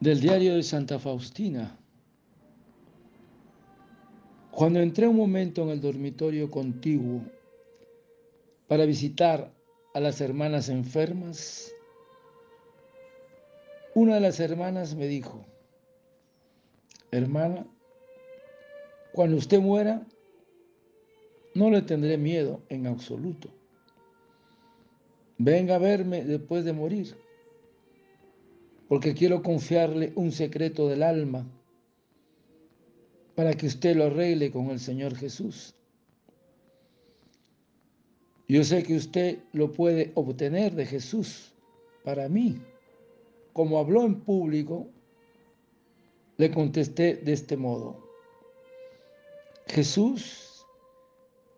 Del diario de Santa Faustina. Cuando entré un momento en el dormitorio contiguo para visitar a las hermanas enfermas, una de las hermanas me dijo, hermana, cuando usted muera, no le tendré miedo en absoluto. Venga a verme después de morir porque quiero confiarle un secreto del alma para que usted lo arregle con el Señor Jesús. Yo sé que usted lo puede obtener de Jesús para mí. Como habló en público, le contesté de este modo. Jesús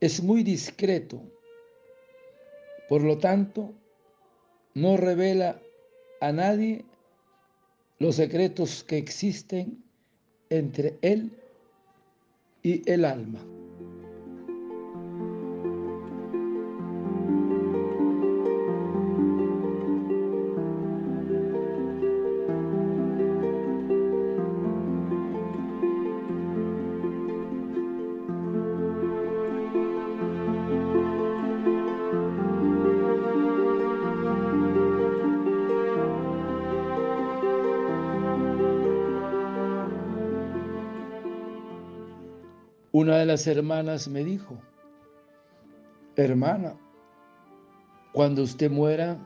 es muy discreto, por lo tanto, no revela a nadie los secretos que existen entre él y el alma. Una de las hermanas me dijo, hermana, cuando usted muera,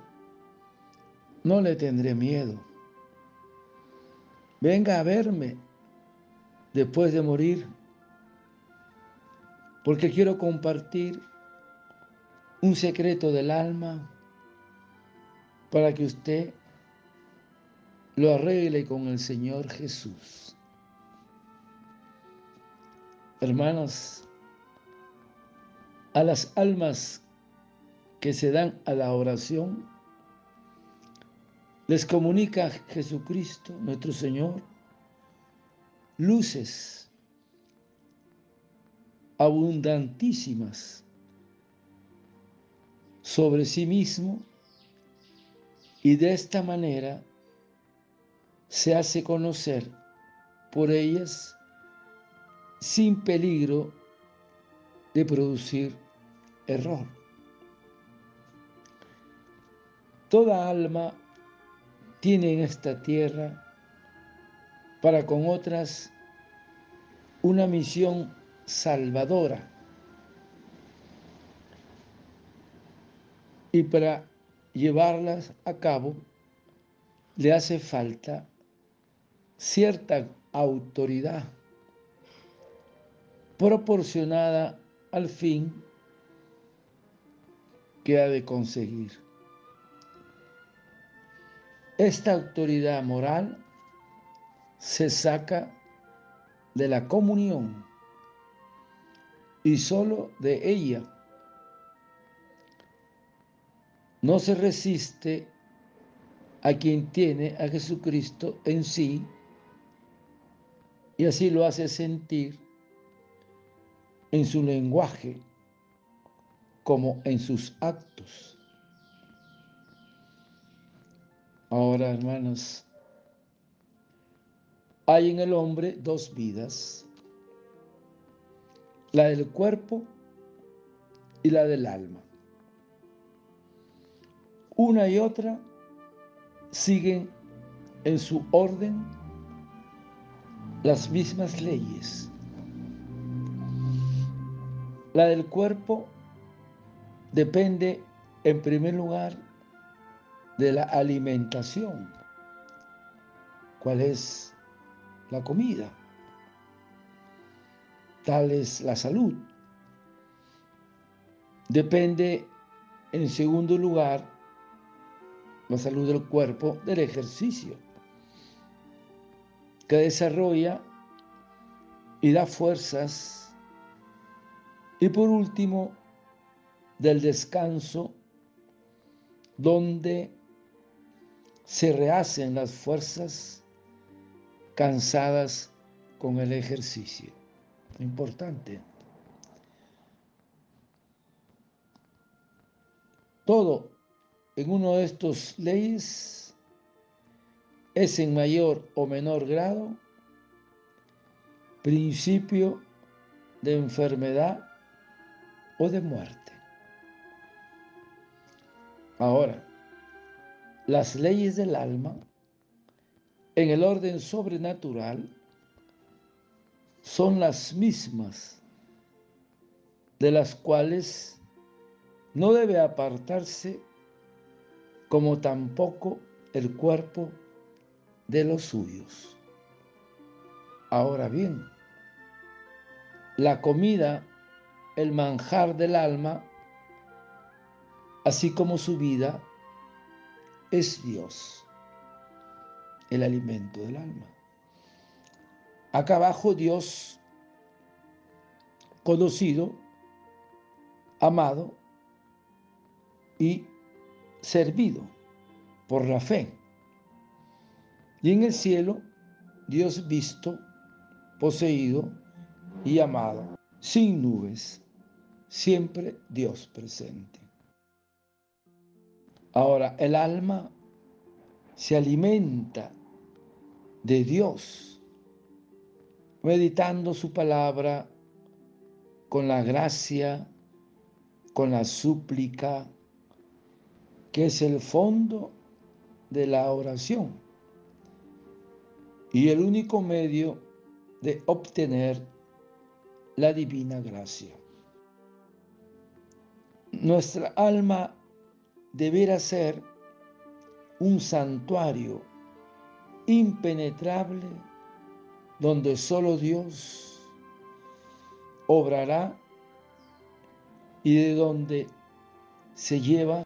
no le tendré miedo. Venga a verme después de morir, porque quiero compartir un secreto del alma para que usted lo arregle con el Señor Jesús. Hermanos, a las almas que se dan a la oración, les comunica Jesucristo, nuestro Señor, luces abundantísimas sobre sí mismo y de esta manera se hace conocer por ellas sin peligro de producir error. Toda alma tiene en esta tierra para con otras una misión salvadora. Y para llevarlas a cabo le hace falta cierta autoridad proporcionada al fin que ha de conseguir. Esta autoridad moral se saca de la comunión y solo de ella. No se resiste a quien tiene a Jesucristo en sí y así lo hace sentir en su lenguaje como en sus actos. Ahora, hermanos, hay en el hombre dos vidas, la del cuerpo y la del alma. Una y otra siguen en su orden las mismas leyes. La del cuerpo depende en primer lugar de la alimentación. ¿Cuál es la comida? Tal es la salud. Depende en segundo lugar la salud del cuerpo del ejercicio que desarrolla y da fuerzas y por último, del descanso, donde se rehacen las fuerzas cansadas con el ejercicio. Importante. Todo en uno de estos leyes es en mayor o menor grado principio de enfermedad o de muerte. Ahora, las leyes del alma en el orden sobrenatural son las mismas de las cuales no debe apartarse como tampoco el cuerpo de los suyos. Ahora bien, la comida, el manjar del alma, así como su vida, es Dios, el alimento del alma. Acá abajo Dios, conocido, amado y servido por la fe. Y en el cielo, Dios visto, poseído y amado, sin nubes, siempre Dios presente. Ahora, el alma se alimenta de Dios, meditando su palabra con la gracia, con la súplica, que es el fondo de la oración y el único medio de obtener la divina gracia. Nuestra alma deberá ser un santuario impenetrable donde solo Dios obrará y de donde se lleva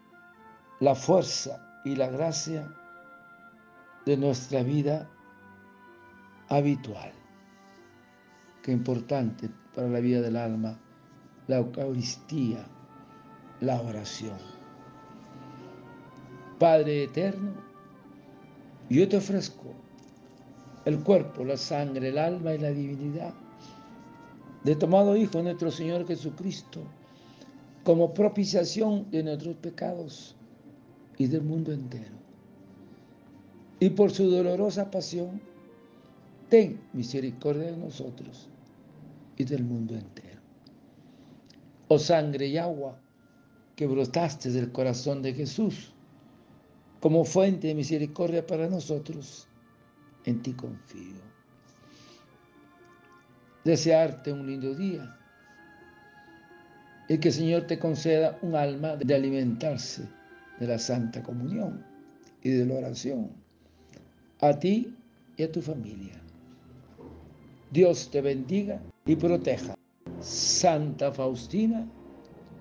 la fuerza y la gracia de nuestra vida habitual. Qué importante para la vida del alma la Eucaristía, la oración. Padre eterno, yo te ofrezco el cuerpo, la sangre, el alma y la divinidad de tomado Hijo nuestro Señor Jesucristo como propiciación de nuestros pecados y del mundo entero. Y por su dolorosa pasión, ten misericordia de nosotros y del mundo entero. Oh sangre y agua que brotaste del corazón de Jesús, como fuente de misericordia para nosotros, en ti confío. Desearte un lindo día y que el Señor te conceda un alma de alimentarse de la Santa Comunión y de la oración, a ti y a tu familia. Dios te bendiga y proteja. Santa Faustina,